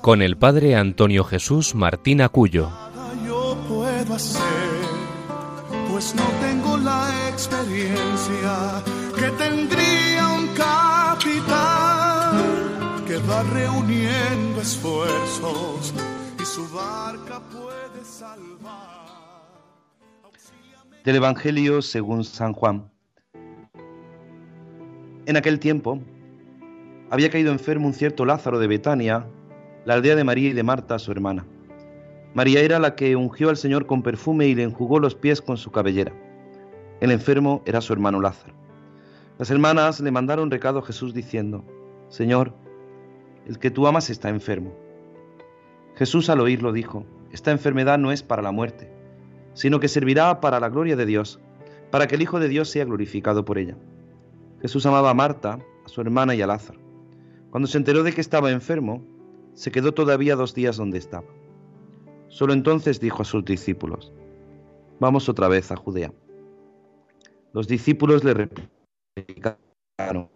con el padre Antonio Jesús Martín Acuyo. Yo puedo hacer, pues no tengo la experiencia que tendría un capitán que va reuniendo esfuerzos y su barca puede salvar. Del Evangelio según San Juan. En aquel tiempo había caído enfermo un cierto Lázaro de Betania, la aldea de María y de Marta, su hermana. María era la que ungió al Señor con perfume y le enjugó los pies con su cabellera. El enfermo era su hermano Lázaro. Las hermanas le mandaron recado a Jesús diciendo, Señor, el que tú amas está enfermo. Jesús al oírlo dijo, Esta enfermedad no es para la muerte, sino que servirá para la gloria de Dios, para que el Hijo de Dios sea glorificado por ella. Jesús amaba a Marta, a su hermana y a Lázaro. Cuando se enteró de que estaba enfermo, se quedó todavía dos días donde estaba. Solo entonces dijo a sus discípulos, vamos otra vez a Judea. Los discípulos le replicaron,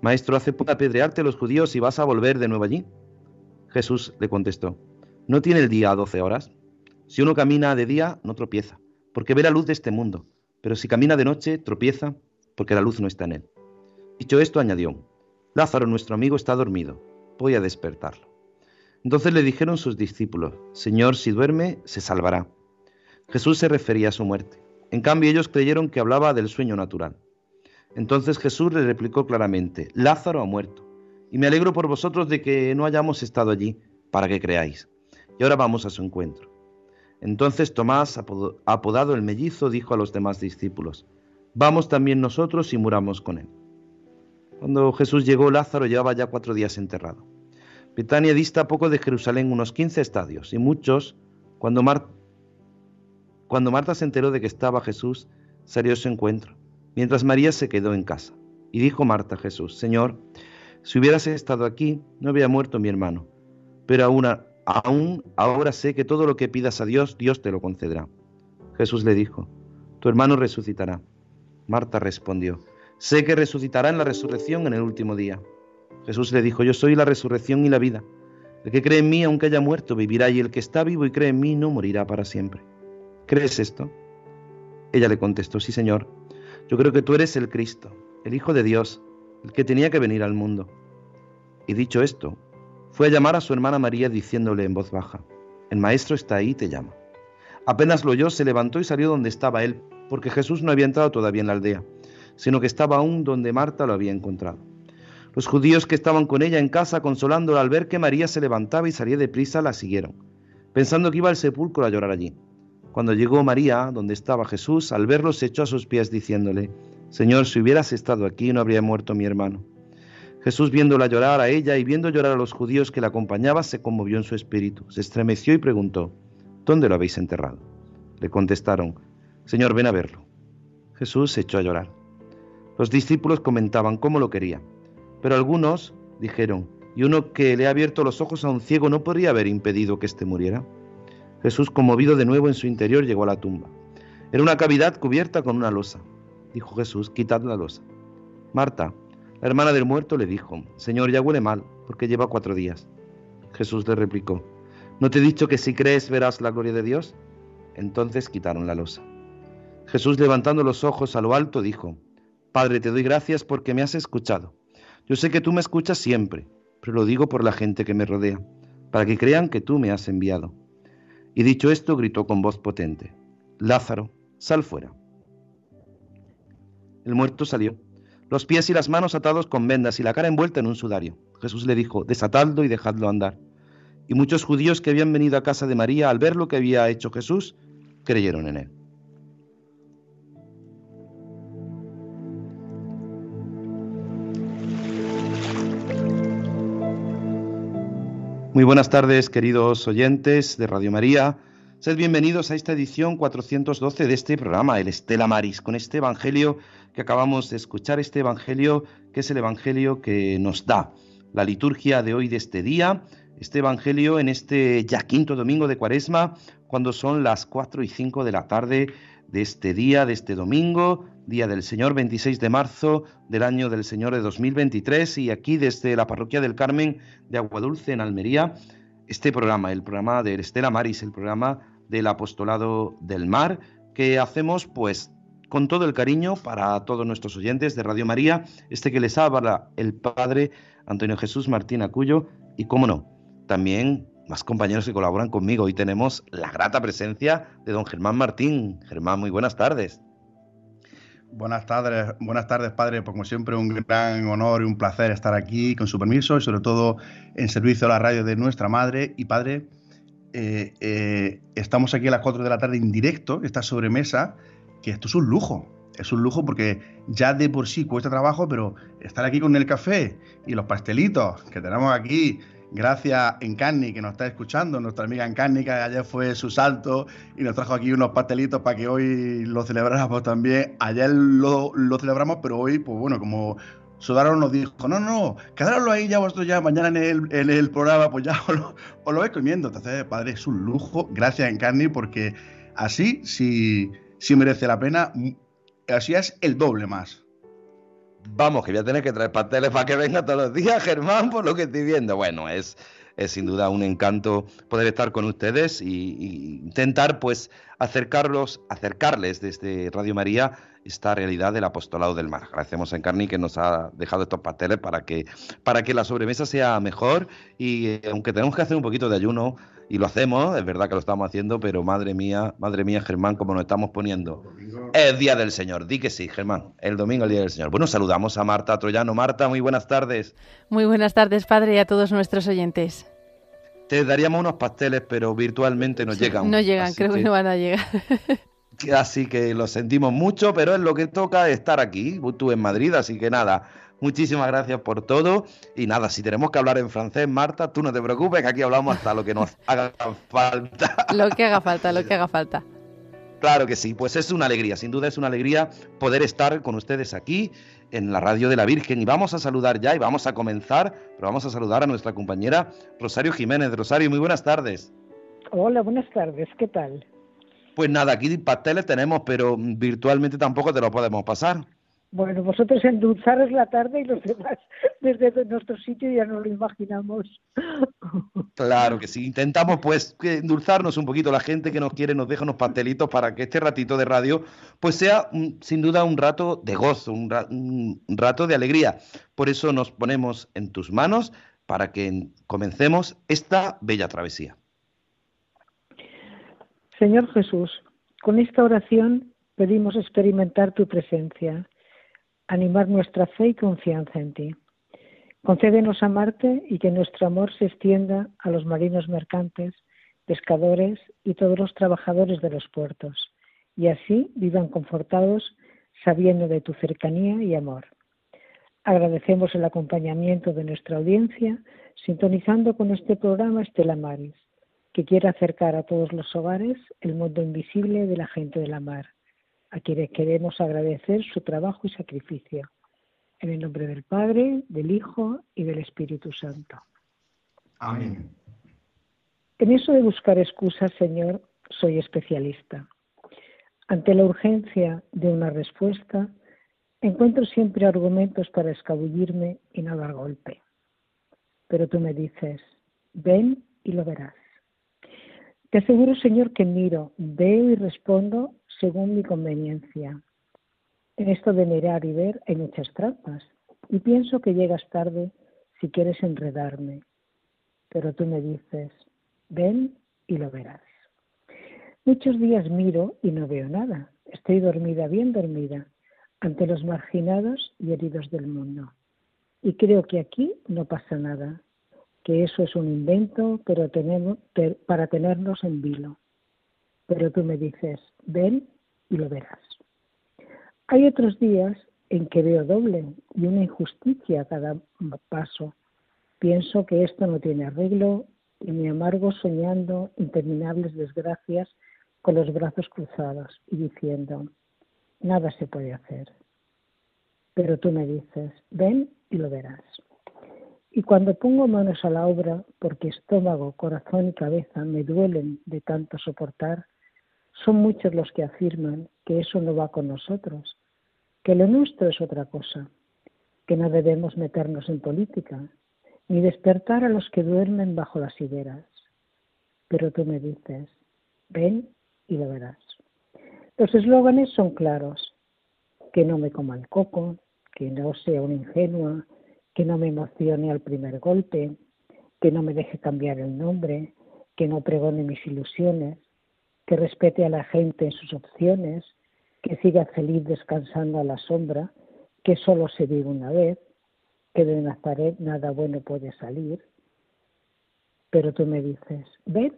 Maestro, hace poco apedrearte los judíos y vas a volver de nuevo allí. Jesús le contestó, ¿no tiene el día doce horas? Si uno camina de día, no tropieza, porque ve la luz de este mundo, pero si camina de noche, tropieza, porque la luz no está en él. Dicho esto, añadió, Lázaro, nuestro amigo, está dormido, voy a despertarlo. Entonces le dijeron sus discípulos, Señor, si duerme, se salvará. Jesús se refería a su muerte. En cambio, ellos creyeron que hablaba del sueño natural. Entonces Jesús le replicó claramente, Lázaro ha muerto, y me alegro por vosotros de que no hayamos estado allí, para que creáis. Y ahora vamos a su encuentro. Entonces Tomás, apodado el mellizo, dijo a los demás discípulos, Vamos también nosotros y muramos con él. Cuando Jesús llegó, Lázaro llevaba ya cuatro días enterrado. Betania dista poco de Jerusalén unos 15 estadios, y muchos, cuando, cuando Marta se enteró de que estaba Jesús, salió a su encuentro, mientras María se quedó en casa. Y dijo Marta a Jesús, Señor, si hubieras estado aquí, no habría muerto mi hermano, pero aún ahora sé que todo lo que pidas a Dios, Dios te lo concederá. Jesús le dijo, tu hermano resucitará. Marta respondió, sé que resucitará en la resurrección en el último día. Jesús le dijo, yo soy la resurrección y la vida. El que cree en mí, aunque haya muerto, vivirá, y el que está vivo y cree en mí, no morirá para siempre. ¿Crees esto? Ella le contestó, sí, Señor, yo creo que tú eres el Cristo, el Hijo de Dios, el que tenía que venir al mundo. Y dicho esto, fue a llamar a su hermana María diciéndole en voz baja, el Maestro está ahí y te llama. Apenas lo oyó, se levantó y salió donde estaba él, porque Jesús no había entrado todavía en la aldea sino que estaba aún donde Marta lo había encontrado. Los judíos que estaban con ella en casa consolándola al ver que María se levantaba y salía deprisa, la siguieron, pensando que iba al sepulcro a llorar allí. Cuando llegó María, donde estaba Jesús, al verlo se echó a sus pies diciéndole, Señor, si hubieras estado aquí no habría muerto mi hermano. Jesús viéndola llorar a ella y viendo llorar a los judíos que la acompañaban, se conmovió en su espíritu, se estremeció y preguntó, ¿Dónde lo habéis enterrado? Le contestaron, Señor, ven a verlo. Jesús se echó a llorar. Los discípulos comentaban cómo lo quería, pero algunos dijeron, ¿y uno que le ha abierto los ojos a un ciego no podría haber impedido que éste muriera? Jesús, conmovido de nuevo en su interior, llegó a la tumba. Era una cavidad cubierta con una losa. Dijo Jesús, quitad la losa. Marta, la hermana del muerto, le dijo, Señor, ya huele mal, porque lleva cuatro días. Jesús le replicó, ¿no te he dicho que si crees verás la gloria de Dios? Entonces quitaron la losa. Jesús, levantando los ojos a lo alto, dijo, Padre, te doy gracias porque me has escuchado. Yo sé que tú me escuchas siempre, pero lo digo por la gente que me rodea, para que crean que tú me has enviado. Y dicho esto, gritó con voz potente, Lázaro, sal fuera. El muerto salió, los pies y las manos atados con vendas y la cara envuelta en un sudario. Jesús le dijo, desatadlo y dejadlo andar. Y muchos judíos que habían venido a casa de María al ver lo que había hecho Jesús, creyeron en él. Muy buenas tardes, queridos oyentes de Radio María. Sed bienvenidos a esta edición 412 de este programa, el Estela Maris, con este evangelio que acabamos de escuchar, este evangelio que es el evangelio que nos da la liturgia de hoy de este día, este evangelio en este ya quinto domingo de Cuaresma, cuando son las 4 y 5 de la tarde de este día, de este domingo, día del Señor, 26 de marzo del año del Señor de 2023, y aquí desde la parroquia del Carmen de Aguadulce, en Almería, este programa, el programa de Estela Maris, el programa del Apostolado del Mar, que hacemos pues con todo el cariño para todos nuestros oyentes de Radio María, este que les habla el Padre Antonio Jesús Martín Acuyo, y cómo no, también más compañeros que colaboran conmigo. Hoy tenemos la grata presencia de don Germán Martín. Germán, muy buenas tardes. Buenas tardes, buenas tardes, padre. Pues como siempre, un gran honor y un placer estar aquí con su permiso y sobre todo en servicio a la radio de nuestra madre. Y padre, eh, eh, estamos aquí a las 4 de la tarde en directo, esta sobremesa, que esto es un lujo. Es un lujo porque ya de por sí cuesta trabajo, pero estar aquí con el café y los pastelitos que tenemos aquí, Gracias Encarni, que nos está escuchando, nuestra amiga Encarni, que ayer fue su salto y nos trajo aquí unos pastelitos para que hoy lo celebráramos también. Ayer lo, celebramos, pero hoy, pues bueno, como Sodaro nos dijo, no, no, quedároslo ahí ya vosotros ya, mañana en el, en el programa, pues ya os lo, os vais comiendo. Entonces, padre, es un lujo. Gracias, Encarni, porque así sí, sí merece la pena. Así es el doble más. Vamos, que voy a tener que traer pasteles para que venga todos los días, Germán, por lo que estoy viendo. Bueno, es, sin duda un encanto poder estar con ustedes y, intentar pues acercarlos, acercarles desde Radio María esta realidad del apostolado del mar. Agradecemos a Encarni que nos ha dejado estos pasteles para que, para que la sobremesa sea mejor y eh, aunque tenemos que hacer un poquito de ayuno, y lo hacemos, es verdad que lo estamos haciendo, pero madre mía, madre mía, Germán, como nos estamos poniendo. Es Día del Señor, di que sí, Germán, el domingo el Día del Señor. Bueno, saludamos a Marta Troyano. Marta, muy buenas tardes. Muy buenas tardes, padre, y a todos nuestros oyentes. Te daríamos unos pasteles, pero virtualmente no llegan. No llegan, creo que... no van a llegar. Así que lo sentimos mucho, pero es lo que toca estar aquí. Tú en Madrid, así que nada, Muchísimas gracias por todo. Y nada, si tenemos que hablar en francés, Marta, tú no te preocupes, que aquí hablamos hasta lo que nos haga falta. Lo que haga falta, lo que haga falta. Claro que sí, pues es una alegría, sin duda es una alegría poder estar con ustedes aquí en la radio de la Virgen. Y vamos a saludar ya y vamos a comenzar, pero vamos a saludar a nuestra compañera Rosario Jiménez. Rosario, muy buenas tardes. Hola, buenas tardes, ¿qué tal? Pues nada, aquí pasteles tenemos, pero virtualmente tampoco te lo podemos pasar. Bueno, vosotros endulzaros la tarde y los demás desde nuestro sitio ya no lo imaginamos. Claro que sí, intentamos pues endulzarnos un poquito. La gente que nos quiere nos deja unos pastelitos para que este ratito de radio pues sea sin duda un rato de gozo, un, un rato de alegría. Por eso nos ponemos en tus manos para que comencemos esta bella travesía. Señor Jesús, con esta oración pedimos experimentar tu presencia animar nuestra fe y confianza en ti. Concédenos amarte y que nuestro amor se extienda a los marinos mercantes, pescadores y todos los trabajadores de los puertos, y así vivan confortados sabiendo de tu cercanía y amor. Agradecemos el acompañamiento de nuestra audiencia, sintonizando con este programa Estela Maris, que quiere acercar a todos los hogares el mundo invisible de la gente de la mar a quienes queremos agradecer su trabajo y sacrificio. En el nombre del Padre, del Hijo y del Espíritu Santo. Amén. En eso de buscar excusas, Señor, soy especialista. Ante la urgencia de una respuesta, encuentro siempre argumentos para escabullirme y no dar golpe. Pero tú me dices, ven y lo verás. Te aseguro, Señor, que miro, veo y respondo según mi conveniencia. En esto de mirar y ver hay muchas trampas y pienso que llegas tarde si quieres enredarme. Pero tú me dices, ven y lo verás. Muchos días miro y no veo nada. Estoy dormida, bien dormida, ante los marginados y heridos del mundo. Y creo que aquí no pasa nada, que eso es un invento para tenernos en vilo. Pero tú me dices, ven y lo verás. Hay otros días en que veo doble y una injusticia a cada paso. Pienso que esto no tiene arreglo y me amargo soñando interminables desgracias con los brazos cruzados y diciendo, nada se puede hacer. Pero tú me dices, ven y lo verás. Y cuando pongo manos a la obra, porque estómago, corazón y cabeza me duelen de tanto soportar, son muchos los que afirman que eso no va con nosotros, que lo nuestro es otra cosa, que no debemos meternos en política, ni despertar a los que duermen bajo las hileras. Pero tú me dices, ven y lo verás. Los eslóganes son claros, que no me coma el coco, que no sea una ingenua, que no me emocione al primer golpe, que no me deje cambiar el nombre, que no pregone mis ilusiones, que respete a la gente en sus opciones, que siga feliz descansando a la sombra, que solo se vive una vez, que de Nazaret nada bueno puede salir. Pero tú me dices, ven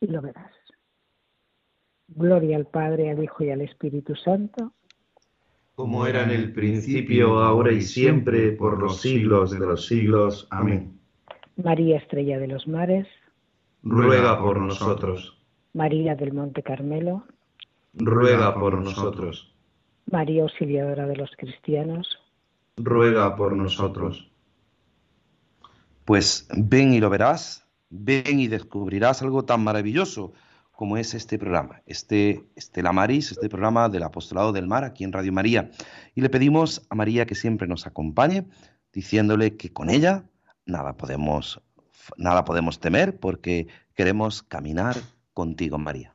y lo verás. Gloria al Padre, al Hijo y al Espíritu Santo. Como era en el principio, ahora y siempre, por los siglos de los siglos. Amén. María Estrella de los Mares. Ruega por nosotros. María del Monte Carmelo. Ruega por nosotros. María Auxiliadora de los Cristianos. Ruega por nosotros. Pues ven y lo verás, ven y descubrirás algo tan maravilloso como es este programa, este Estela Maris, este programa del Apostolado del Mar aquí en Radio María. Y le pedimos a María que siempre nos acompañe, diciéndole que con ella nada podemos, nada podemos temer porque queremos caminar contigo, María.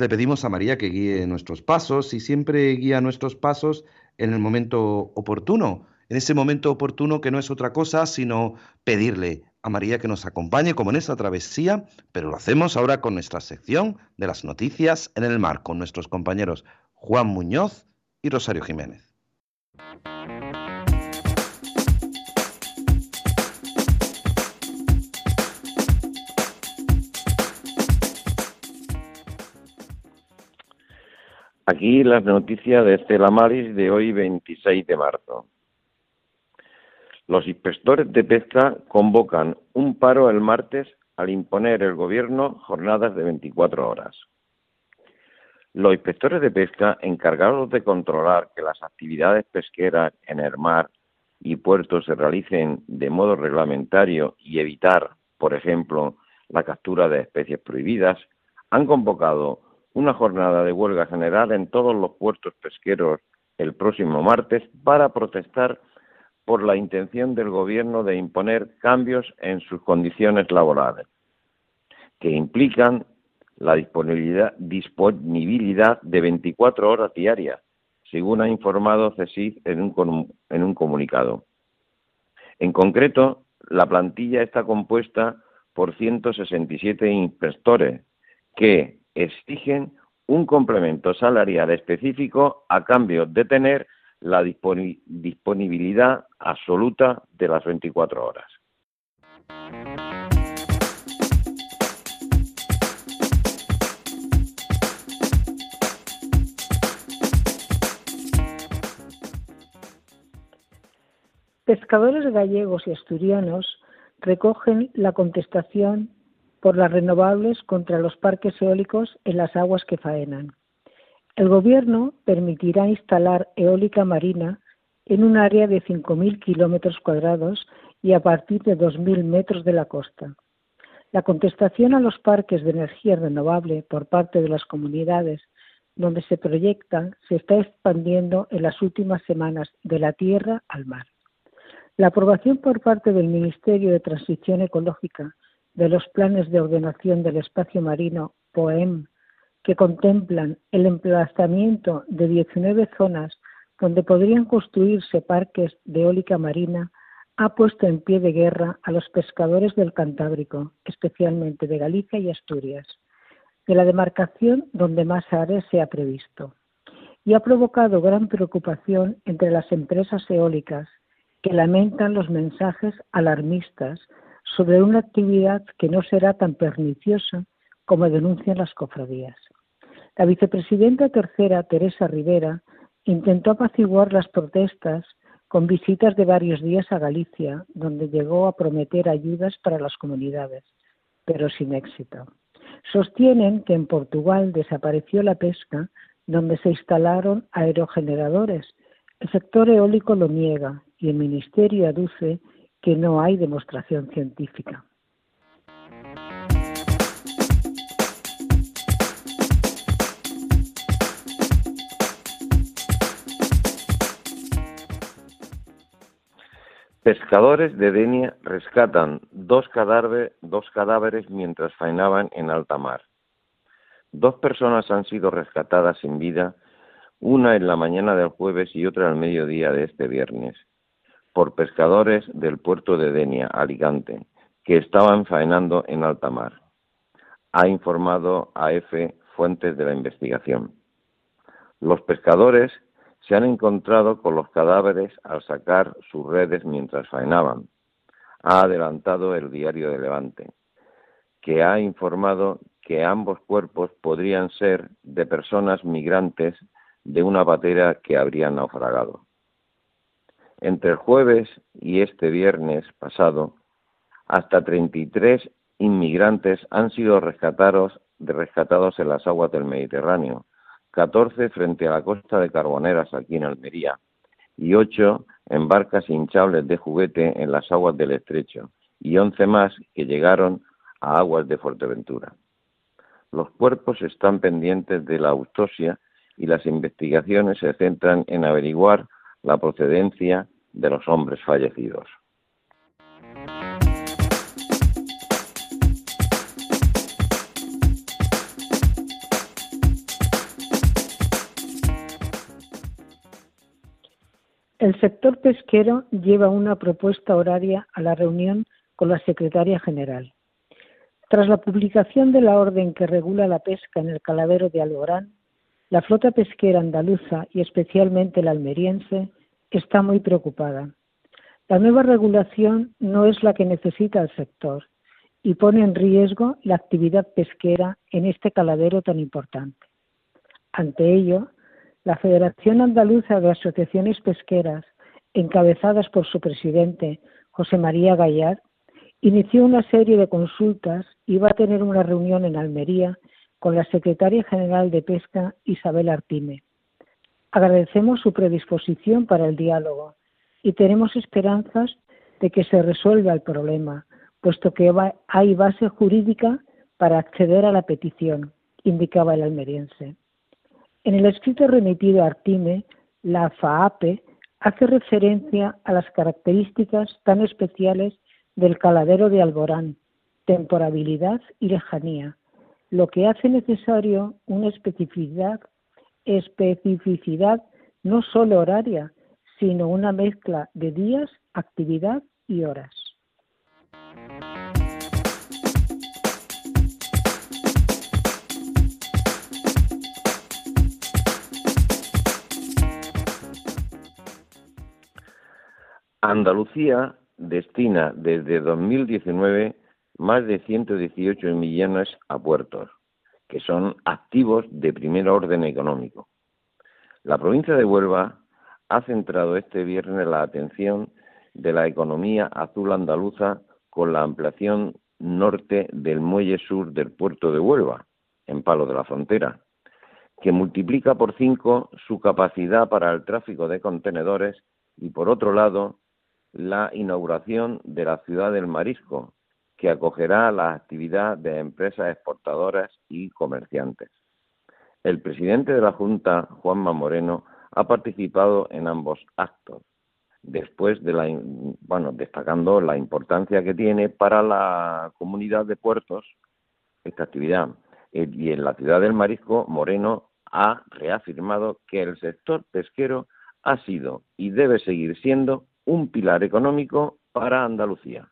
Le pedimos a María que guíe nuestros pasos y siempre guía nuestros pasos en el momento oportuno, en ese momento oportuno que no es otra cosa sino pedirle a María que nos acompañe como en esta travesía, pero lo hacemos ahora con nuestra sección de las noticias en el mar, con nuestros compañeros Juan Muñoz y Rosario Jiménez. Aquí las noticias de Estela Maris de hoy 26 de marzo. Los inspectores de pesca convocan un paro el martes al imponer el gobierno jornadas de 24 horas. Los inspectores de pesca encargados de controlar que las actividades pesqueras en el mar y puertos se realicen de modo reglamentario y evitar, por ejemplo, la captura de especies prohibidas, han convocado una jornada de huelga general en todos los puertos pesqueros el próximo martes para protestar por la intención del Gobierno de imponer cambios en sus condiciones laborales, que implican la disponibilidad, disponibilidad de 24 horas diarias, según ha informado CESIF en un, en un comunicado. En concreto, la plantilla está compuesta por 167 inspectores que exigen un complemento salarial específico a cambio de tener la disponibilidad absoluta de las 24 horas. Pescadores gallegos y asturianos recogen la contestación por las renovables contra los parques eólicos en las aguas que faenan. El Gobierno permitirá instalar eólica marina en un área de 5.000 kilómetros cuadrados y a partir de 2.000 metros de la costa. La contestación a los parques de energía renovable por parte de las comunidades donde se proyectan se está expandiendo en las últimas semanas de la tierra al mar. La aprobación por parte del Ministerio de Transición Ecológica de los planes de ordenación del espacio marino POEM que contemplan el emplazamiento de 19 zonas donde podrían construirse parques de eólica marina, ha puesto en pie de guerra a los pescadores del Cantábrico, especialmente de Galicia y Asturias, de la demarcación donde más áreas se ha previsto, y ha provocado gran preocupación entre las empresas eólicas que lamentan los mensajes alarmistas sobre una actividad que no será tan perniciosa como denuncian las cofradías. La vicepresidenta tercera, Teresa Rivera, intentó apaciguar las protestas con visitas de varios días a Galicia, donde llegó a prometer ayudas para las comunidades, pero sin éxito. Sostienen que en Portugal desapareció la pesca, donde se instalaron aerogeneradores. El sector eólico lo niega y el Ministerio aduce que no hay demostración científica. Pescadores de Denia rescatan dos, cadáveres mientras faenaban en alta mar. Dos personas han sido rescatadas sin vida, una en la mañana del jueves y otra al mediodía de este viernes, por pescadores del puerto de Denia, Alicante, que estaban faenando en alta mar. Ha informado a fuentes de la investigación. Los pescadores se han encontrado con los cadáveres al sacar sus redes mientras faenaban. Ha adelantado el diario de Levante, que ha informado que ambos cuerpos podrían ser de personas migrantes de una patera que habrían naufragado. Entre el jueves y este viernes pasado, hasta 33 inmigrantes han sido rescatados, rescatados en las aguas del Mediterráneo, 14 frente a la costa de Carboneras aquí en Almería y 8 en barcas hinchables de juguete en las aguas del estrecho y 11 más que llegaron a aguas de Fuerteventura. Los cuerpos están pendientes de la autopsia y las investigaciones se centran en averiguar la procedencia de los hombres fallecidos. El sector pesquero lleva una propuesta horaria a la reunión con la secretaria general. Tras la publicación de la orden que regula la pesca en el caladero de Alborán, la flota pesquera andaluza y especialmente la almeriense está muy preocupada. La nueva regulación no es la que necesita el sector y pone en riesgo la actividad pesquera en este caladero tan importante. Ante ello, la Federación Andaluza de Asociaciones Pesqueras, encabezadas por su presidente, José María Gallard, inició una serie de consultas y va a tener una reunión en Almería con la secretaria general de Pesca, Isabel Artime. Agradecemos su predisposición para el diálogo y tenemos esperanzas de que se resuelva el problema, puesto que hay base jurídica para acceder a la petición, indicaba el almeriense. En el escrito remitido a Artime, la FAAPE hace referencia a las características tan especiales del caladero de Alborán, temporabilidad y lejanía, lo que hace necesario una especificidad, especificidad no solo horaria, sino una mezcla de días, actividad y horas. Andalucía destina desde 2019 más de 118 millones a puertos, que son activos de primer orden económico. La provincia de Huelva ha centrado este viernes la atención de la economía azul andaluza con la ampliación norte del muelle sur del puerto de Huelva, en Palo de la Frontera, que multiplica por cinco su capacidad para el tráfico de contenedores y, por otro lado, la inauguración de la ciudad del marisco, que acogerá la actividad de empresas exportadoras y comerciantes. El presidente de la Junta, Juanma Moreno, ha participado en ambos actos, después de la, bueno, destacando la importancia que tiene para la comunidad de puertos esta actividad. Eh, y en la ciudad del Marisco, Moreno ha reafirmado que el sector pesquero ha sido y debe seguir siendo un pilar económico para Andalucía.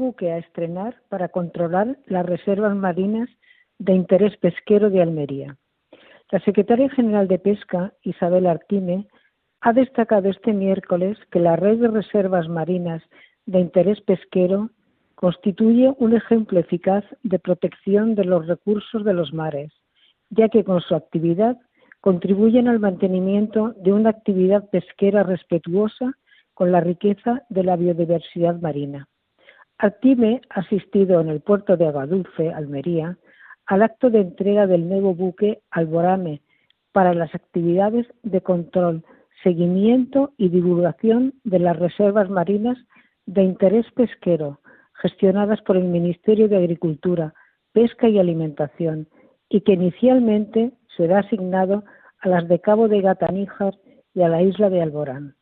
Buque a estrenar para controlar las reservas marinas de interés pesquero de Almería. La secretaria general de Pesca, Isabel Artime, ha destacado este miércoles que la red de reservas marinas de interés pesquero constituye un ejemplo eficaz de protección de los recursos de los mares, ya que con su actividad contribuyen al mantenimiento de una actividad pesquera respetuosa con la riqueza de la biodiversidad marina. Active ha asistido en el puerto de Agadulce, Almería, al acto de entrega del nuevo buque Alborame para las actividades de control, seguimiento y divulgación de las reservas marinas de interés pesquero, gestionadas por el Ministerio de Agricultura, Pesca y Alimentación, y que inicialmente será asignado a las de Cabo de Gataníjar y a la isla de Alborán.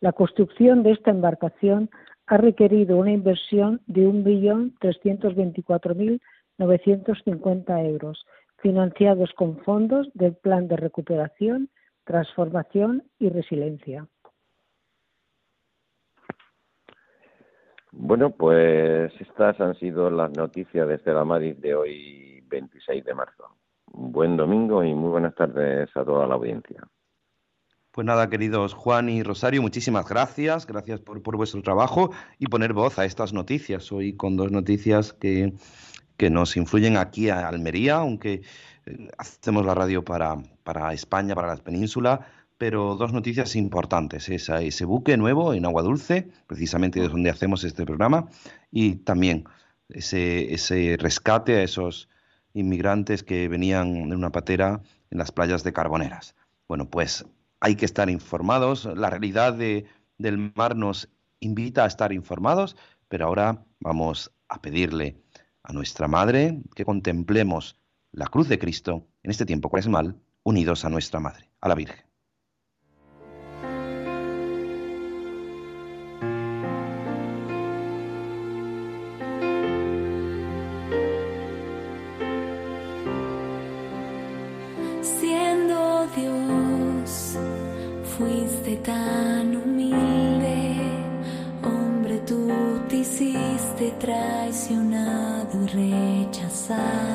La construcción de esta embarcación ha requerido una inversión de 1.324.950 euros, financiados con fondos del Plan de Recuperación, Transformación y Resiliencia. Bueno, pues estas han sido las noticias desde la Madrid de hoy, 26 de marzo. buen domingo y muy buenas tardes a toda la audiencia. Pues nada, queridos Juan y Rosario, muchísimas gracias. Gracias por, vuestro trabajo y poner voz a estas noticias. Hoy con dos noticias que, que nos influyen aquí a Almería, aunque eh, hacemos la radio para, para España, para la península, pero dos noticias importantes. Esa, ese buque nuevo en Agua Dulce, precisamente de donde hacemos este programa, y también ese, ese rescate a esos inmigrantes que venían en una patera en las playas de Carboneras. Bueno, pues hay que estar informados. La realidad de, del mar nos invita a estar informados, pero ahora vamos a pedirle a nuestra Madre que contemplemos la cruz de Cristo en este tiempo cuaresmal unidos a nuestra Madre, a la Virgen. inside.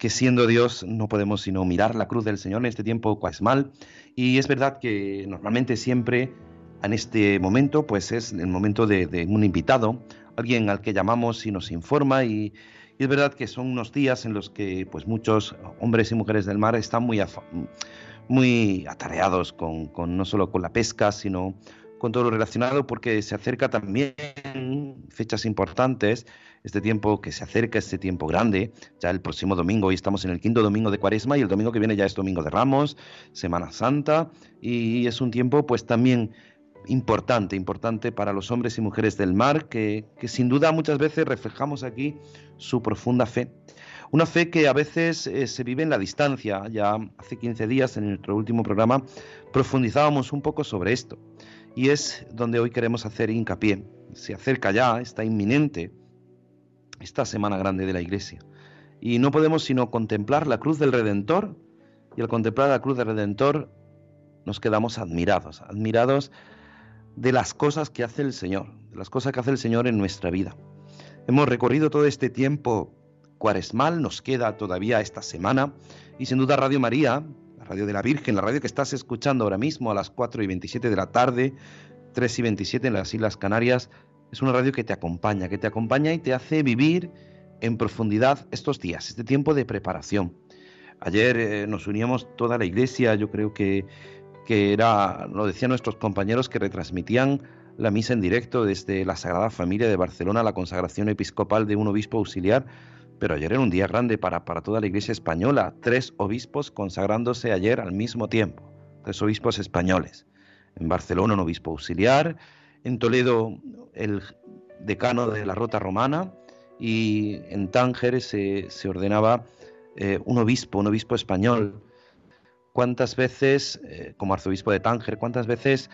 Que siendo Dios no podemos sino mirar la cruz del Señor en este tiempo cuasmal y es verdad que normalmente siempre en este momento pues es el momento de, un invitado, alguien al que llamamos y nos informa. Y, es verdad que son unos días en los que pues muchos hombres y mujeres del mar están muy, muy atareados con, con no solo con la pesca sino con todo lo relacionado porque se acerca también fechas importantes, este tiempo que se acerca, este tiempo grande, ya el próximo domingo, hoy estamos en el quinto domingo de Cuaresma y el domingo que viene ya es Domingo de Ramos, Semana Santa y es un tiempo pues también importante, importante para los hombres y mujeres del mar que, que sin duda muchas veces reflejamos aquí su profunda fe. Una fe que a veces eh, se vive en la distancia. Ya hace 15 días en nuestro último programa profundizábamos un poco sobre esto y es donde hoy queremos hacer hincapié. Se acerca ya, está inminente esta semana grande de la iglesia. Y no podemos sino contemplar la cruz del Redentor y al contemplar la cruz del Redentor nos quedamos admirados, admirados de las cosas que hace el Señor, de las cosas que hace el Señor en nuestra vida. Hemos recorrido todo este tiempo cuaresmal, nos queda todavía esta semana y sin duda Radio María, radio de la Virgen, la radio que estás escuchando ahora mismo a las 4 y 27 de la tarde, 3 y 27 en las Islas Canarias, es una radio que te acompaña, que te acompaña y te hace vivir en profundidad estos días, este tiempo de preparación. Ayer eh, nos uníamos toda la iglesia, yo creo que, que era, lo decían nuestros compañeros que retransmitían la misa en directo desde la Sagrada Familia de Barcelona, la consagración episcopal de un obispo auxiliar, pero ayer era un día grande para, para toda la iglesia española, tres obispos consagrándose ayer al mismo tiempo, tres obispos españoles. En Barcelona un obispo auxiliar, en Toledo el decano de la Rota Romana y en Tánger se, se ordenaba eh, un obispo, un obispo español. ¿Cuántas veces, eh, como arzobispo de Tánger, cuántas veces,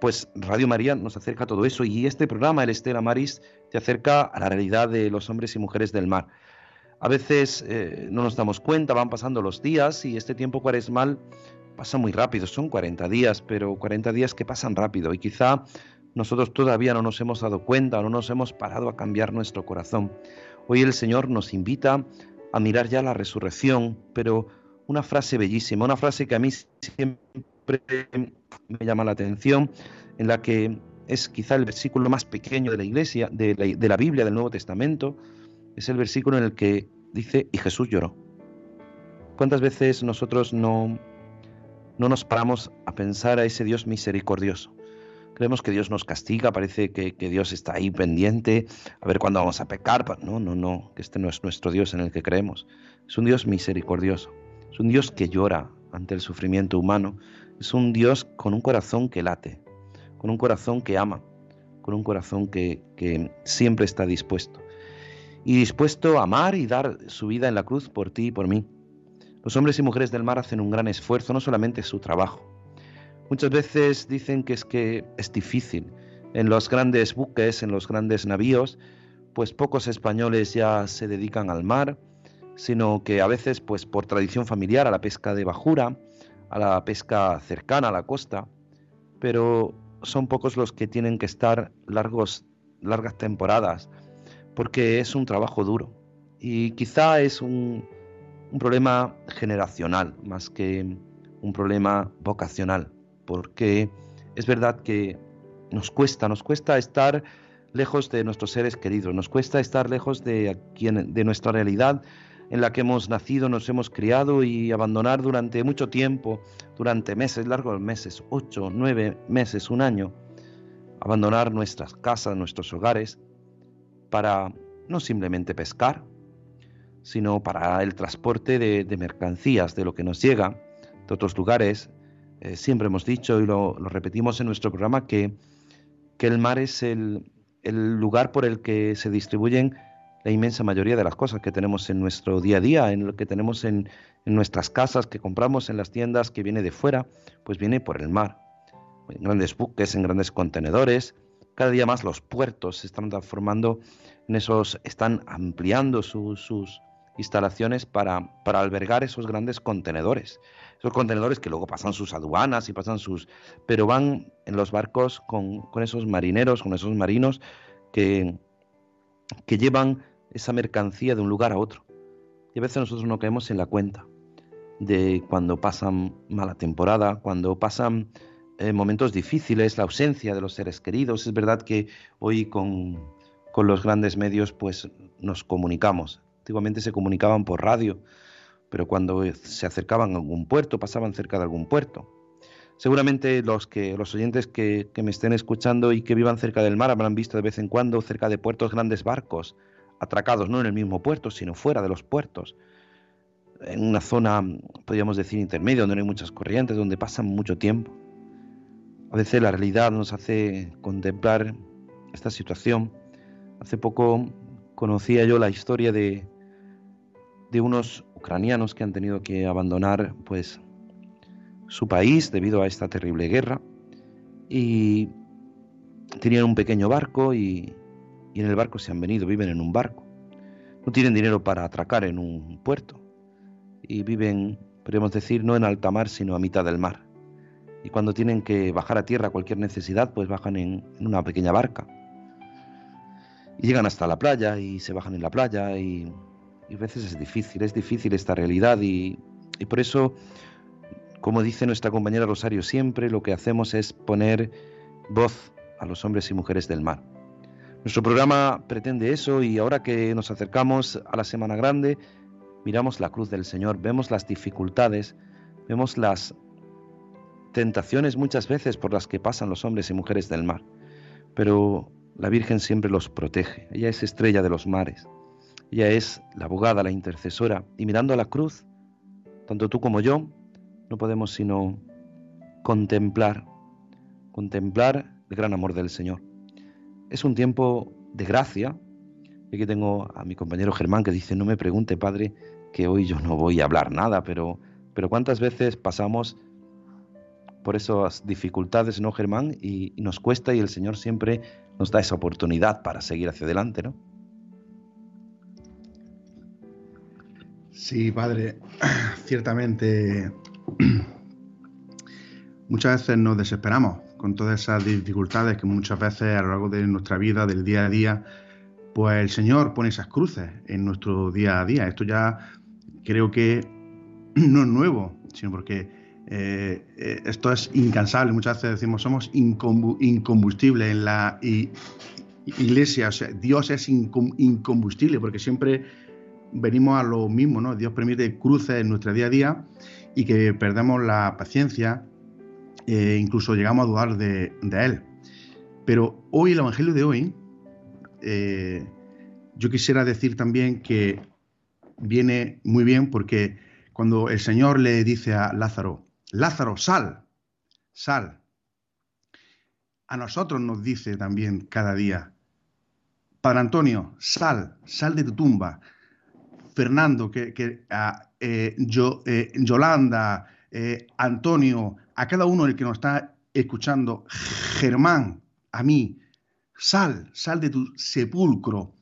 pues Radio María nos acerca a todo eso y este programa, el Estela Maris, te acerca a la realidad de los hombres y mujeres del mar. A veces eh, no nos damos cuenta, van pasando los días y este tiempo cuaresmal pasa muy rápido, son 40 días, pero 40 días que pasan rápido y quizá nosotros todavía no nos hemos dado cuenta no nos hemos parado a cambiar nuestro corazón. Hoy el Señor nos invita a mirar ya la resurrección, pero una frase bellísima, una frase que a mí siempre me llama la atención, en la que es quizá el versículo más pequeño de la iglesia, de la Biblia, del Nuevo Testamento, es el versículo en el que dice, y Jesús lloró. ¿Cuántas veces nosotros no, no nos paramos a pensar a ese Dios misericordioso? Creemos que Dios nos castiga, parece que, Dios está ahí pendiente, a ver cuándo vamos a pecar. No, no, no, que este no es nuestro Dios en el que creemos. Es un Dios misericordioso, es un Dios que llora ante el sufrimiento humano, es un Dios con un corazón que late, con un corazón que ama, con un corazón que siempre está dispuesto. Y dispuesto a amar y dar su vida en la cruz por ti y por mí. Los hombres y mujeres del mar hacen un gran esfuerzo, no solamente su trabajo, Muchas veces dicen que es que es difícil. En los grandes buques, en los grandes navíos, pues pocos españoles ya se dedican al mar, sino que a veces, pues por tradición familiar, a la pesca de bajura, a la pesca cercana a la costa, pero son pocos los que tienen que estar largos, largas temporadas, porque es un trabajo duro. Y quizá es un, problema generacional, más que un problema vocacional porque es verdad que nos cuesta, nos cuesta estar lejos de nuestros seres queridos, nos cuesta estar lejos de, quien, de nuestra realidad en la que hemos nacido, nos hemos criado y abandonar durante mucho tiempo, durante meses, largos meses, ocho, nueve meses, un año, abandonar nuestras casas, nuestros hogares, para no simplemente pescar, sino para el transporte de, mercancías, de lo que nos llega de otros lugares. Eh, siempre hemos dicho y lo, repetimos en nuestro programa que, que el mar es el, lugar por el que se distribuyen la inmensa mayoría de las cosas que tenemos en nuestro día a día, en lo que tenemos en, en, nuestras casas, que compramos en las tiendas, que viene de fuera, pues viene por el mar. En grandes buques, en grandes contenedores. Cada día más los puertos se están transformando en esos, están ampliando su, sus instalaciones para, para albergar esos grandes contenedores. Esos contenedores que luego pasan sus aduanas y pasan sus... pero van en los barcos con, con esos marineros, con esos marinos que, que llevan esa mercancía de un lugar a otro. Y a veces nosotros no caemos en la cuenta de cuando pasan mala temporada, cuando pasan eh, momentos difíciles, la ausencia de los seres queridos. Es verdad que hoy con, los grandes medios pues nos comunicamos. Antiguamente se comunicaban por radio, pero cuando se acercaban a algún puerto, pasaban cerca de algún puerto. Seguramente los, que, los oyentes que, me estén escuchando y que vivan cerca del mar habrán visto de vez en cuando cerca de puertos grandes barcos atracados, no en el mismo puerto, sino fuera de los puertos, en una zona, podríamos decir, intermedia, donde no hay muchas corrientes, donde pasan mucho tiempo. A veces la realidad nos hace contemplar esta situación. Hace poco conocía yo la historia de, unos ucranianos que han tenido que abandonar pues su país debido a esta terrible guerra y tenían un pequeño barco y, y, en el barco se han venido, viven en un barco. No tienen dinero para atracar en un puerto y viven, podríamos decir, no en alta mar, sino a mitad del mar. Y cuando tienen que bajar a tierra cualquier necesidad, pues bajan en, una pequeña barca. Y llegan hasta la playa y se bajan en la playa y y a veces es difícil, es difícil esta realidad y, y, por eso, como dice nuestra compañera Rosario, siempre lo que hacemos es poner voz a los hombres y mujeres del mar. Nuestro programa pretende eso y ahora que nos acercamos a la Semana Grande, miramos la cruz del Señor, vemos las dificultades, vemos las tentaciones muchas veces por las que pasan los hombres y mujeres del mar, pero la Virgen siempre los protege, ella es estrella de los mares. Ella es la abogada, la intercesora, y mirando a la cruz, tanto tú como yo, no podemos sino contemplar, contemplar el gran amor del Señor. Es un tiempo de gracia, aquí tengo a mi compañero Germán que dice, no me pregunte, Padre, que hoy yo no voy a hablar nada, pero, pero ¿cuántas veces pasamos por esas dificultades, ¿no, Germán? Y, nos cuesta y el Señor siempre nos da esa oportunidad para seguir hacia adelante, ¿no? Sí, padre, ciertamente muchas veces nos desesperamos con todas esas dificultades que muchas veces a lo largo de nuestra vida, del día a día, pues el Señor pone esas cruces en nuestro día a día. Esto ya creo que no es nuevo, sino porque eh, eh, esto es incansable. Muchas veces decimos somos incombustibles en la iglesia, Dios es incombustible porque siempre venimos a lo mismo, ¿no? Dios permite cruces en nuestro día a día y que perdemos la paciencia, eh, incluso llegamos a dudar de, Él. Pero hoy, el Evangelio de hoy, yo quisiera decir también que viene muy bien porque cuando el Señor le dice a Lázaro, Lázaro, sal, sal, a nosotros nos dice también cada día, Padre Antonio, sal, sal de tu tumba, Fernando, que, que a, eh, yo, eh, Yolanda, eh, Antonio, a cada uno el que nos está escuchando, Germán, a mí, sal, sal de tu sepulcro.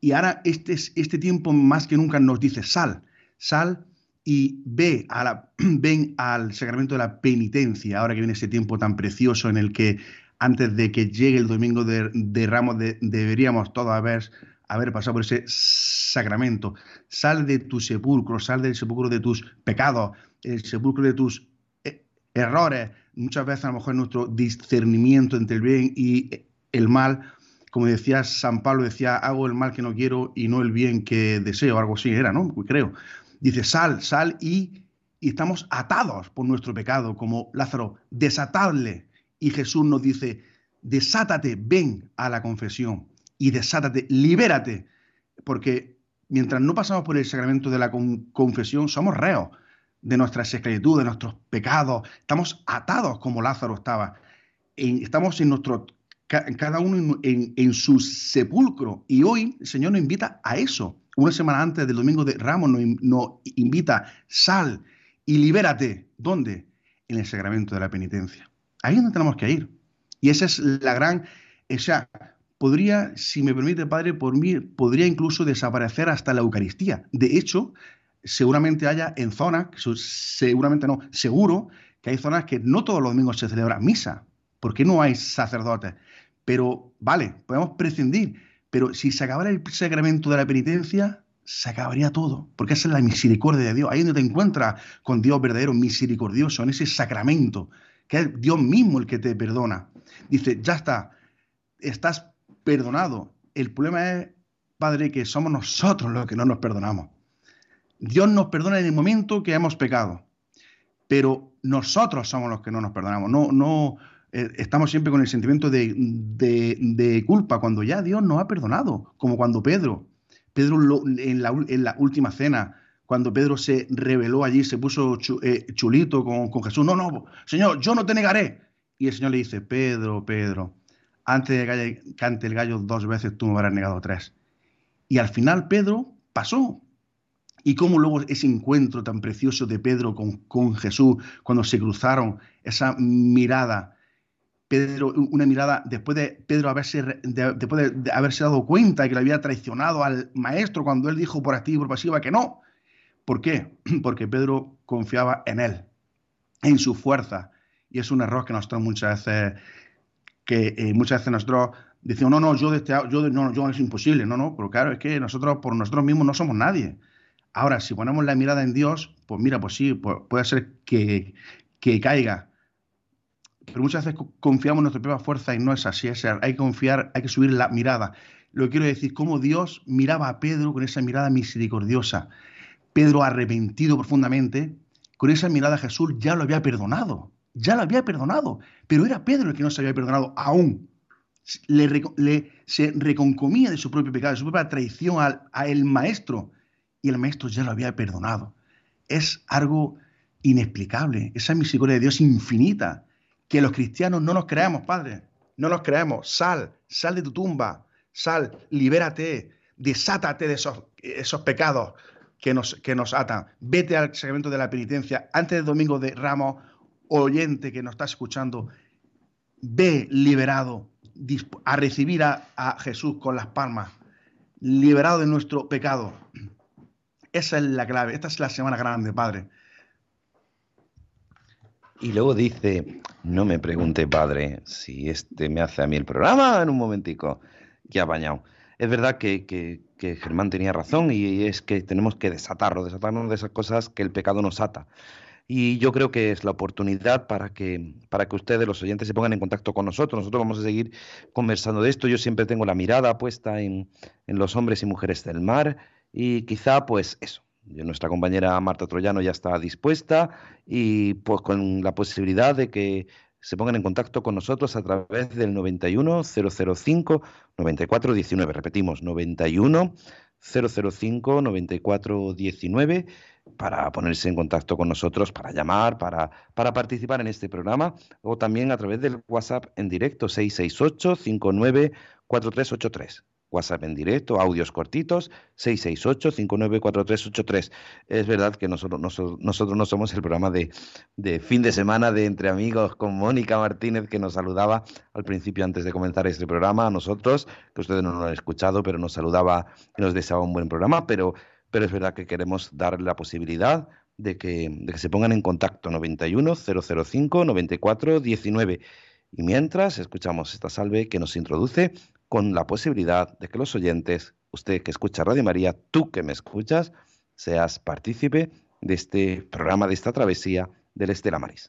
Y ahora este, este tiempo más que nunca nos dice, sal, sal y ve ven al sacramento de la penitencia, ahora que viene ese tiempo tan precioso en el que antes de que llegue el domingo de, de Ramos de, deberíamos todos haber haber pasado por ese sacramento. Sal de tu sepulcro, sal del sepulcro de tus pecados, el sepulcro de tus eh, errores. Muchas veces a lo mejor nuestro discernimiento entre el bien y el mal, como decía San Pablo, decía, hago el mal que no quiero y no el bien que deseo, algo así era, ¿no? Creo. Dice, sal, sal y, estamos atados por nuestro pecado, como Lázaro, desatable. Y Jesús nos dice, desátate, ven a la confesión y desátate, libérate, porque mientras no pasamos por el sacramento de la con- confesión, somos reos de nuestras esclavitudes, de nuestros pecados, estamos atados como Lázaro estaba, En- estamos en nuestro, ca- cada uno en- en su sepulcro, y hoy el Señor nos invita a eso. Una semana antes del domingo de Ramos nos, in- nos invita, sal y libérate. ¿Dónde? En el sacramento de la penitencia. Ahí es donde tenemos que ir. Y esa es la gran, o sea, podría, si me permite, Padre, por mí, podría incluso desaparecer hasta la Eucaristía. De hecho, seguramente haya en zonas, seguramente no, seguro que hay zonas que no todos los domingos se celebra misa, porque no hay sacerdotes. Pero, vale, podemos prescindir, pero si se acabara el sacramento de la penitencia, se acabaría todo, porque esa es la misericordia de Dios. Ahí donde te encuentras con Dios verdadero, misericordioso, en ese sacramento, que es Dios mismo el que te perdona. Dice, ya está, estás perdonado. El problema es, Padre, que somos nosotros los que no nos perdonamos. Dios nos perdona en el momento que hemos pecado, pero nosotros somos los que no nos perdonamos. No, no eh, estamos siempre con el sentimiento de, de- de culpa cuando ya Dios nos ha perdonado, como cuando Pedro, Pedro lo- en, la, en la última cena, cuando Pedro se rebeló allí, se puso chu- eh, chulito con, con Jesús. No, no, Señor, yo no te negaré. Y el Señor le dice, Pedro, Pedro, antes de que cante el gallo dos veces, tú me habrás negado tres. Y al final Pedro pasó. Y cómo luego ese encuentro tan precioso de Pedro con, con Jesús, cuando se cruzaron, esa mirada, Pedro, una mirada después de Pedro haberse, después de, haberse dado cuenta de que le había traicionado al maestro cuando él dijo por activa y por pasiva que no. ¿Por qué? Porque Pedro confiaba en él, en su fuerza. Y es un error que nosotros muchas veces, que eh, muchas veces nosotros decimos, no, no, yo, de este, yo, no, yo es imposible. No, no, pero claro, es que nosotros por nosotros mismos no somos nadie. Ahora, si ponemos la mirada en Dios, pues mira, pues sí, pues puede ser que, que caiga. Pero muchas veces co- confiamos en nuestra propia fuerza y no es así. Es, hay que confiar, hay que subir la mirada. Lo que quiero decir, cómo Dios miraba a Pedro con esa mirada misericordiosa. Pedro arrepentido profundamente, con esa mirada Jesús ya lo había perdonado. Ya lo había perdonado. Pero era Pedro el que no se había perdonado aún. Le, le- se reconcomía de su propio pecado, de su propia traición al, a el maestro. Y el maestro ya lo había perdonado. Es algo inexplicable. Esa misericordia de Dios infinita. Que los cristianos no nos creamos, Padre. No nos creemos. Sal, sal de tu tumba. Sal, libérate. Desátate de esos, pecados que nos, que nos atan. Vete al sacramento de la penitencia. Antes del domingo de Ramos, oyente que nos está escuchando, ve liberado a recibir a Jesús con las palmas, liberado de nuestro pecado. Esa es la clave. Esta es la semana grande, Padre. Y luego dice, no me pregunte, padre, si este me hace a mí el programa en un momentico. Ya bañado. Es verdad que, que- Germán tenía razón y es que tenemos que desatarlo, desatarnos de esas cosas que el pecado nos ata. Y yo creo que es la oportunidad para que, para que ustedes, los oyentes, se pongan en contacto con nosotros. Nosotros vamos a seguir conversando de esto. Yo siempre tengo la mirada puesta en, en los hombres y mujeres del mar y quizá, pues eso. Nuestra compañera Marta Troyano ya está dispuesta y pues con la posibilidad de que se pongan en contacto con nosotros a través del 91 005 94 19. Repetimos, 91 005 94 19 para ponerse en contacto con nosotros, para llamar, para, para participar en este programa o también a través del WhatsApp en directo 668 59 4383. WhatsApp en directo, audios cortitos, 668-594383. Es verdad que nosotros, nosotros, nosotros no somos el programa de, de fin de semana de Entre Amigos con Mónica Martínez, que nos saludaba al principio antes de comenzar este programa, a nosotros, que ustedes no lo han escuchado, pero nos saludaba y nos deseaba un buen programa, pero, es verdad que queremos darle la posibilidad de que, de que se pongan en contacto 91 005 94 19. Y mientras escuchamos esta salve que nos introduce con la posibilidad de que los oyentes, usted que escucha Radio María, tú que me escuchas, seas partícipe de este programa, de esta travesía del Estela Maris.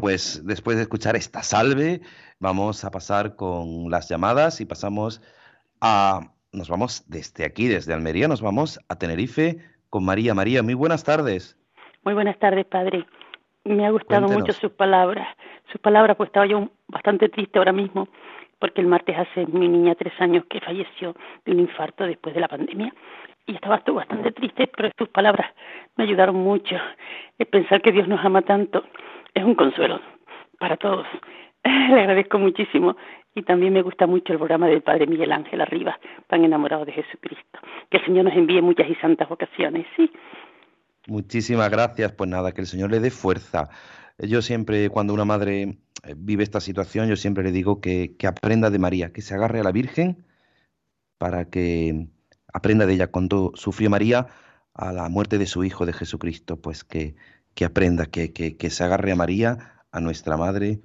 Pues después de escuchar esta salve, vamos a pasar con las llamadas y pasamos a... Nos vamos desde aquí, desde Almería, nos vamos a Tenerife con María. María, muy buenas tardes. Muy buenas tardes, padre. Me ha gustado Cuéntenos. mucho sus palabras. Sus palabras, pues estaba yo bastante triste ahora mismo, porque el martes hace mi niña tres años que falleció de un infarto después de la pandemia. Y estaba todo bastante triste, pero sus palabras me ayudaron mucho. El pensar que Dios nos ama tanto es un consuelo para todos. Le agradezco muchísimo. Y también me gusta mucho el programa del Padre Miguel Ángel Arriba, tan enamorado de Jesucristo. Que el Señor nos envíe muchas y santas vocaciones, sí. Muchísimas gracias. Pues nada, que el Señor le dé fuerza. Yo siempre, cuando una madre eh, vive esta situación, yo siempre le digo que, que aprenda de María, que se agarre a la Virgen para que aprenda de ella cuando sufrió María a la muerte de su Hijo, de Jesucristo, pues que, que aprenda, que, que, que se agarre a María, a nuestra Madre,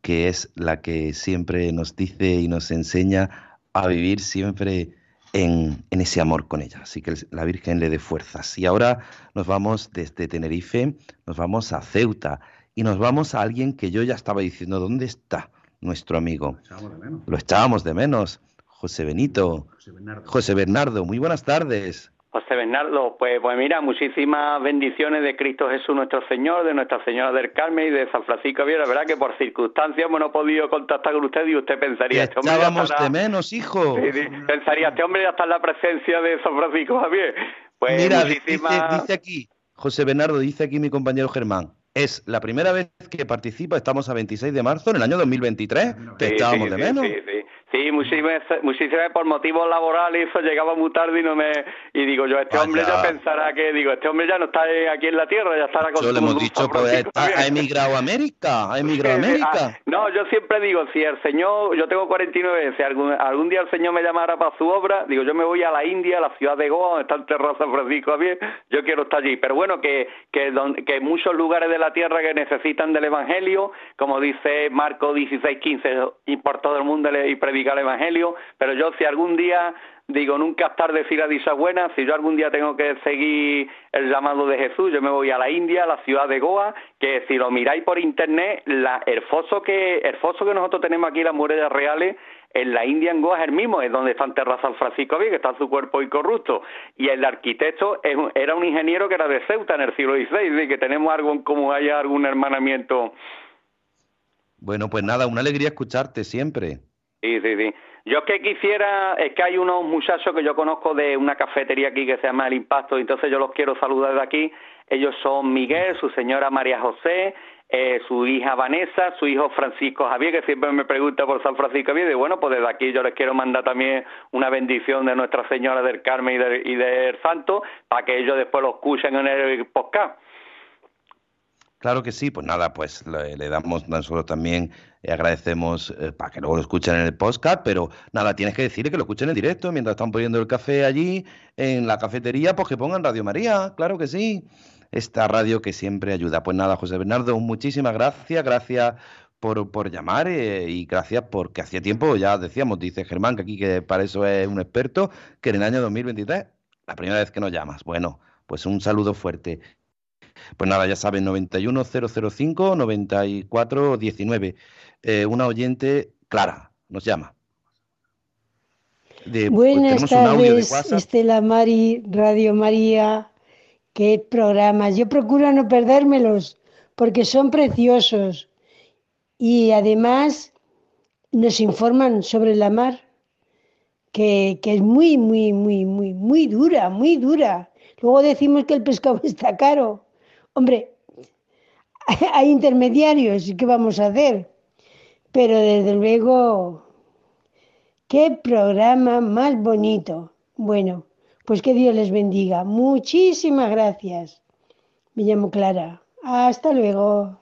que es la que siempre nos dice y nos enseña a vivir siempre en, en ese amor con ella. Así que la Virgen le dé fuerzas. Y ahora nos vamos desde Tenerife, nos vamos a Ceuta y nos vamos a alguien que yo ya estaba diciendo, ¿dónde está nuestro amigo? Echamos de menos. Lo echábamos de menos. José Benito, José Bernardo. José Bernardo, muy buenas tardes. José Bernardo, pues, pues mira, muchísimas bendiciones de Cristo Jesús nuestro Señor, de Nuestra Señora del Carmen y de San Francisco Javier. La verdad que por circunstancias hemos no podido contactar con usted y usted pensaría, este hombre estará- de menos, hijo. Sí, sí, pensaría, este hombre ya está en la presencia de San Francisco Javier. Pues Mira, dice, muchísimas... dice aquí, José Bernardo, dice aquí mi compañero Germán, es la primera vez que participa, estamos a 26 de marzo en el año 2023, te Sí, echábamos sí, de sí, menos. Sí, sí, muchísimas, muchísimas por motivos laborales, eso llegaba muy tarde y no me... Y digo yo, este Vaya. hombre ya pensará que, digo, este hombre ya no está aquí en la tierra, ya estará con Yo le hemos dicho, pues ha, emigrado a América, ha emigrado a América. ah, no, yo siempre digo, si el Señor, yo tengo 49, si algún, algún día el Señor me llamara para su obra, digo, yo me voy a la India, a la ciudad de Goa, donde está enterrado San Francisco Javier, yo quiero estar allí. Pero bueno, que, que, don- que muchos lugares de la tierra que necesitan del Evangelio, como dice Marco 16, 15, ir por todo el mundo le- y predicar el Evangelio, pero yo si algún día Digo, nunca es tarde decir a dicha buena. Si yo algún día tengo que seguir el llamado de Jesús, yo me voy a la India, a la ciudad de Goa, que si lo miráis por internet, la, el foso que el foso que nosotros tenemos aquí, las murallas reales, en la India, en Goa, es el mismo, es donde está enterrado San Francisco Javier, que está su cuerpo incorrupto. Y el arquitecto es era un ingeniero que era de Ceuta en el siglo XVI, y que tenemos algo en común, hay algún hermanamiento. Bueno, pues nada, una alegría escucharte siempre. Sí, sí, sí. Yo es que quisiera, es que hay unos muchachos que yo conozco de una cafetería aquí que se llama El Impacto, entonces yo los quiero saludar de aquí. Ellos son Miguel, su señora María José, eh, su hija Vanessa, su hijo Francisco Javier, que siempre me pregunta por San Francisco Javier. Y bueno, pues desde aquí yo les quiero mandar también una bendición de Nuestra Señora del Carmen y, del- y del Santo, para que ellos después lo escuchen en el podcast. Claro que sí, pues nada, pues le, le damos nosotros también, eh, agradecemos eh, para que luego lo escuchen en el podcast, pero nada, tienes que decirle que lo escuchen en directo mientras están poniendo el café allí en la cafetería, pues que pongan Radio María, claro que sí, esta radio que siempre ayuda. Pues nada, José Bernardo, muchísimas gracias, gracias por, por llamar eh, y gracias porque hacía tiempo, ya decíamos, dice Germán, que aquí que para eso es un experto, que en el año 2023, la primera vez que nos llamas. Bueno, pues un saludo fuerte. Pues nada, ya saben, 91005 9419. Eh, una oyente, Clara, nos llama. De- pues Buenas tardes. Estela Mari, Radio María. Qué programas. Yo procuro no perdérmelos porque son preciosos y además nos informan sobre la mar, que, que es muy, muy, muy, muy, muy dura, muy dura. Luego decimos que el pescado está caro. Hombre, hay intermediarios, ¿y qué vamos a hacer? Pero desde luego, qué programa más bonito. Bueno, pues que Dios les bendiga. Muchísimas gracias. Me llamo Clara. Hasta luego.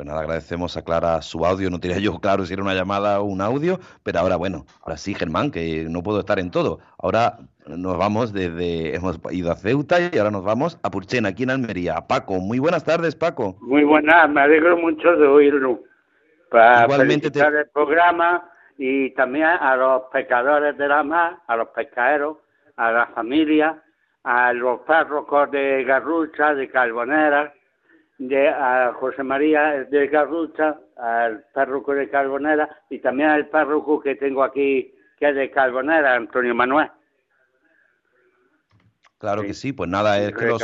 Pues nada, agradecemos a Clara su audio. No tenía yo claro si era una llamada o un audio, pero ahora, bueno, ahora sí, Germán, que no puedo estar en todo. Ahora nos vamos desde, hemos ido a Ceuta y ahora nos vamos a Purchena, aquí en Almería. Paco, muy buenas tardes, Paco. Muy buenas, me alegro mucho de oírlo. Para Igualmente te- el programa y también a los pescadores de la mar, a los pescaderos, a la familia, a los párrocos de Garrucha, de Carbonera de a José María de Garrucha, al párroco de Carbonera y también al párroco que tengo aquí, que es de Carbonera, Antonio Manuel. Claro que sí, pues nada, es que los...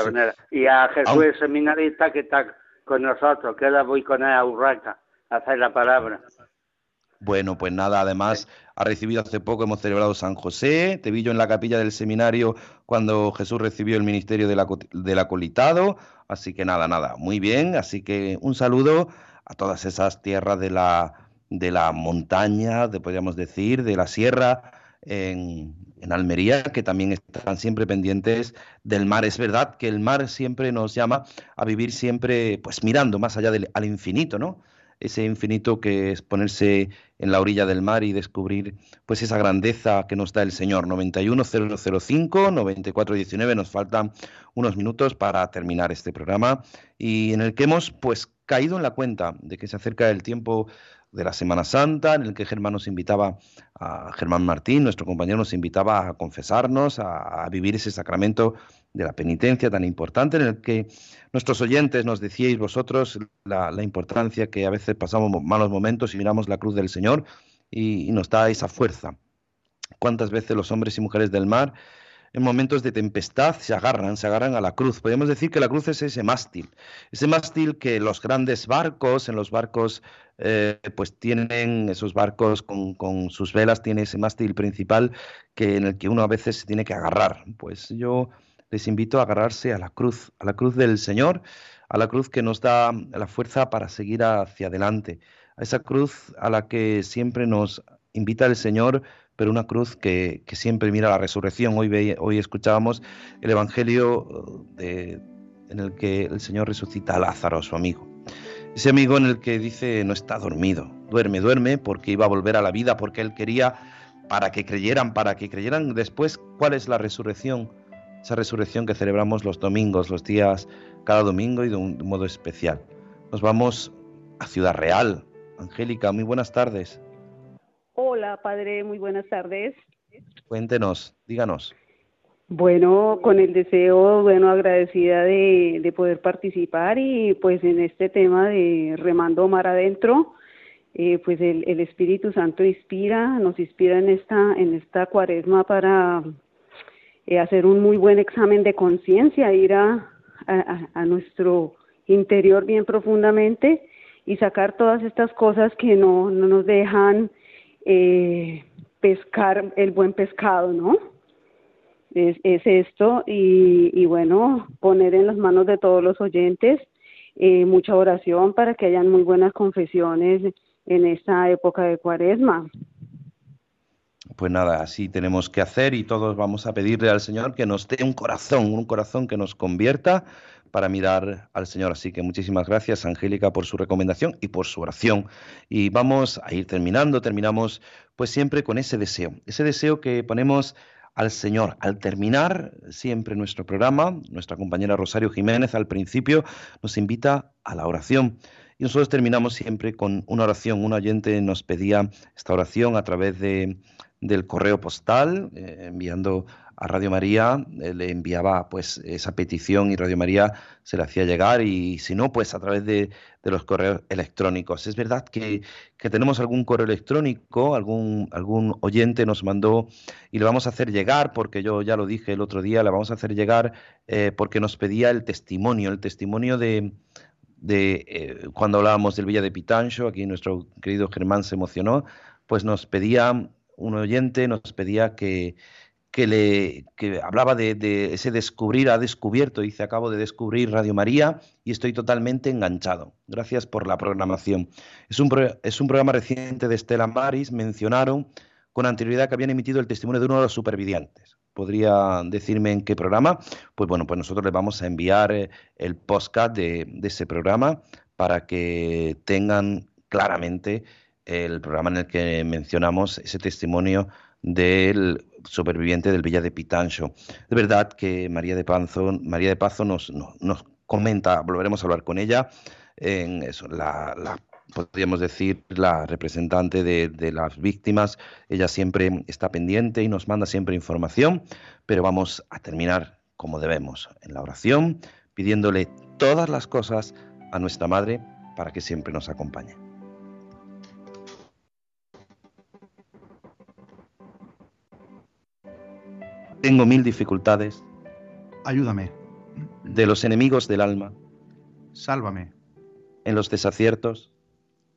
Y a Jesús el seminarista que está con nosotros, que ahora voy con él a Urraca a hacer la palabra. Bueno, pues nada, además ha recibido hace poco, hemos celebrado San José, te vi yo en la capilla del seminario cuando Jesús recibió el ministerio del, aco- del acolitado, así que nada, nada, muy bien, así que un saludo a todas esas tierras de la, de la montaña, de, podríamos decir, de la sierra en, en Almería, que también están siempre pendientes del mar. Es verdad que el mar siempre nos llama a vivir siempre, pues mirando más allá del, al infinito, ¿no? Ese infinito que es ponerse en la orilla del mar y descubrir pues esa grandeza que nos da el Señor. 91005 9419 nos faltan unos minutos para terminar este programa y en el que hemos pues caído en la cuenta de que se acerca el tiempo de la Semana Santa, en el que Germán nos invitaba, a Germán Martín, nuestro compañero, nos invitaba a confesarnos, a, a vivir ese sacramento de la penitencia tan importante, en el que nuestros oyentes nos decíais vosotros la, importancia que a veces pasamos mo- malos momentos y miramos la cruz del Señor y, y nos da esa fuerza. ¿Cuántas veces los hombres y mujeres del mar en momentos de tempestad se agarran, se agarran a la cruz? Podemos decir que la cruz es ese mástil, ese mástil que los grandes barcos, en los barcos, eh, pues tienen esos barcos con, con sus velas, tiene ese mástil principal que en el que uno a veces se tiene que agarrar. Pues yo les invito a agarrarse a la cruz, a la cruz del Señor, a la cruz que nos da la fuerza para seguir hacia adelante, a esa cruz a la que siempre nos invita el Señor, pero una cruz que, siempre mira la resurrección. Hoy, hoy escuchábamos el Evangelio eh, en el que el Señor resucita a Lázaro, su amigo. Ese amigo en el que dice no está dormido, duerme, duerme, porque iba a volver a la vida, porque él quería para que creyeran, para que creyeran después cuál es la resurrección, esa resurrección que celebramos los domingos, los días, cada domingo y de un modo especial. Nos vamos a Ciudad Real. Angélica, muy buenas tardes. Hola, padre, muy buenas tardes. Cuéntenos, díganos. Bueno, con el deseo, bueno, agradecida de, de poder participar y pues en este tema de remando mar adentro, eh, pues el, el Espíritu Santo inspira, nos inspira en esta, en esta cuaresma para eh, hacer un muy buen examen de conciencia, ir a, a, nuestro interior bien profundamente y sacar todas estas cosas que no, no nos dejan eh, pescar el buen pescado, ¿no? Es, es esto y, y bueno, poner en las manos de todos los oyentes eh, mucha oración para que hayan muy buenas confesiones en esta época de cuaresma. Pues nada, así tenemos que hacer y todos vamos a pedirle al Señor que nos dé un corazón, un corazón que nos convierta para mirar al Señor. Así que muchísimas gracias, Angélica, por su recomendación y por su oración. Y vamos a ir terminando, terminamos pues siempre con ese deseo, ese deseo que ponemos al Señor. Al terminar siempre nuestro programa, nuestra compañera Rosario Jiménez al principio nos invita a la oración. Y nosotros terminamos siempre con una oración. Un oyente nos pedía esta oración a través de, del correo postal, eh, enviando a Radio María, eh, le enviaba pues esa petición y Radio María se la hacía llegar y si no, pues a través de, de los correos electrónicos. Es verdad que, que, tenemos algún correo electrónico, algún, algún oyente nos mandó y le vamos a hacer llegar, porque yo ya lo dije el otro día, le vamos a hacer llegar eh, porque nos pedía el testimonio, el testimonio de, de eh, cuando hablábamos del Villa de Pitancho, aquí nuestro querido Germán se emocionó, pues nos pedía, un oyente nos pedía que, que, le, que hablaba de, de, ese descubrir, ha descubierto, dice, acabo de descubrir Radio María y estoy totalmente enganchado. Gracias por la programación. Es un, pro, es un programa reciente de Estela Maris, mencionaron con anterioridad que habían emitido el testimonio de uno de los supervivientes. ¿Podría decirme en qué programa? Pues bueno, pues nosotros les vamos a enviar el podcast de, ese programa para que tengan claramente el programa en el que mencionamos ese testimonio del superviviente del Villa de Pitancho. De verdad que María de Pazo, María de Pazo nos, nos, nos comenta, volveremos a hablar con ella, en eso, la, la podríamos decir, la representante de, de, las víctimas. Ella siempre está pendiente y nos manda siempre información, pero vamos a terminar como debemos, en la oración, pidiéndole todas las cosas a nuestra Madre para que siempre nos acompañe. Tengo mil dificultades. Ayúdame. De los enemigos del alma. Sálvame. En los desaciertos.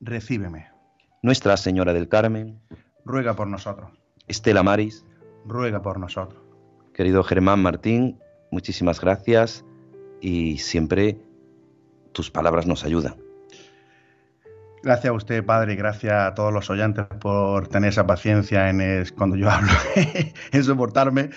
Recíbeme. Nuestra Señora del Carmen. Ruega por nosotros. Estela Maris. Ruega por nosotros. Querido Germán Martín, muchísimas gracias y siempre tus palabras nos ayudan. Gracias a usted, padre, y gracias a todos los oyentes por tener esa paciencia en es- cuando yo hablo, en soportarme.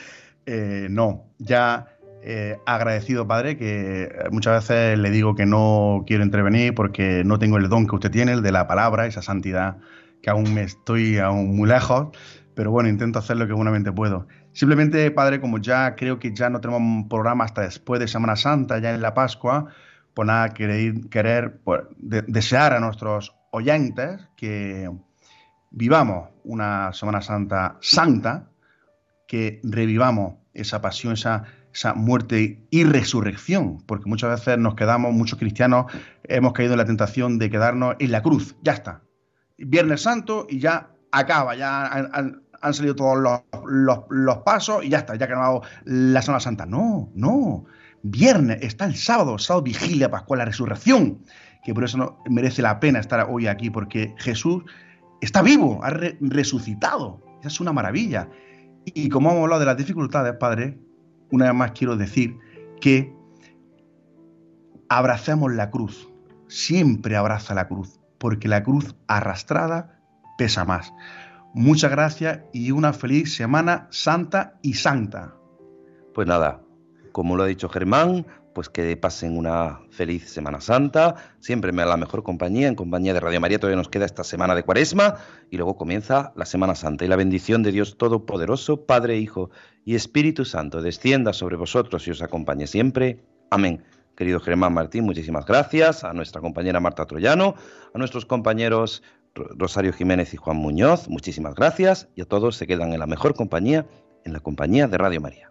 Eh, no, ya eh, agradecido, padre, que muchas veces le digo que no quiero intervenir porque no tengo el don que usted tiene, el de la palabra, esa santidad que aún me estoy aún muy lejos, pero bueno, intento hacer lo que buenamente puedo. Simplemente, padre, como ya creo que ya no tenemos un programa hasta después de Semana Santa, ya en la Pascua, pues nada, querer, querer pues, de- desear a nuestros oyentes que vivamos una Semana Santa santa, que revivamos esa pasión, esa, esa muerte y resurrección, porque muchas veces nos quedamos, muchos cristianos hemos caído en la tentación de quedarnos en la cruz, ya está. Viernes Santo y ya acaba, ya han, salido todos los, los- pasos y ya está, ya que acabado la Semana Santa. No, no. Viernes está el sábado, sábado vigilia pascual, la resurrección, que por eso no, merece la pena estar hoy aquí, porque Jesús está vivo, ha re- resucitado. Esa es una maravilla. Y como hemos hablado de las dificultades, Padre, una vez más quiero decir que abracemos la cruz. Siempre abraza la cruz, porque la cruz arrastrada pesa más. Muchas gracias y una feliz Semana Santa y Santa. Pues nada, como lo ha dicho Germán, pues que pasen una feliz Semana Santa, siempre me da la mejor compañía, en compañía de Radio María todavía nos queda esta semana de Cuaresma y luego comienza la Semana Santa y la bendición de Dios Todopoderoso, Padre, Hijo y Espíritu Santo descienda sobre vosotros y os acompañe siempre. Amén. Querido Germán Martín, muchísimas gracias, a nuestra compañera Marta Troyano, a nuestros compañeros Ro- Rosario Jiménez y Juan Muñoz, muchísimas gracias y a todos se quedan en la mejor compañía, en la compañía de Radio María.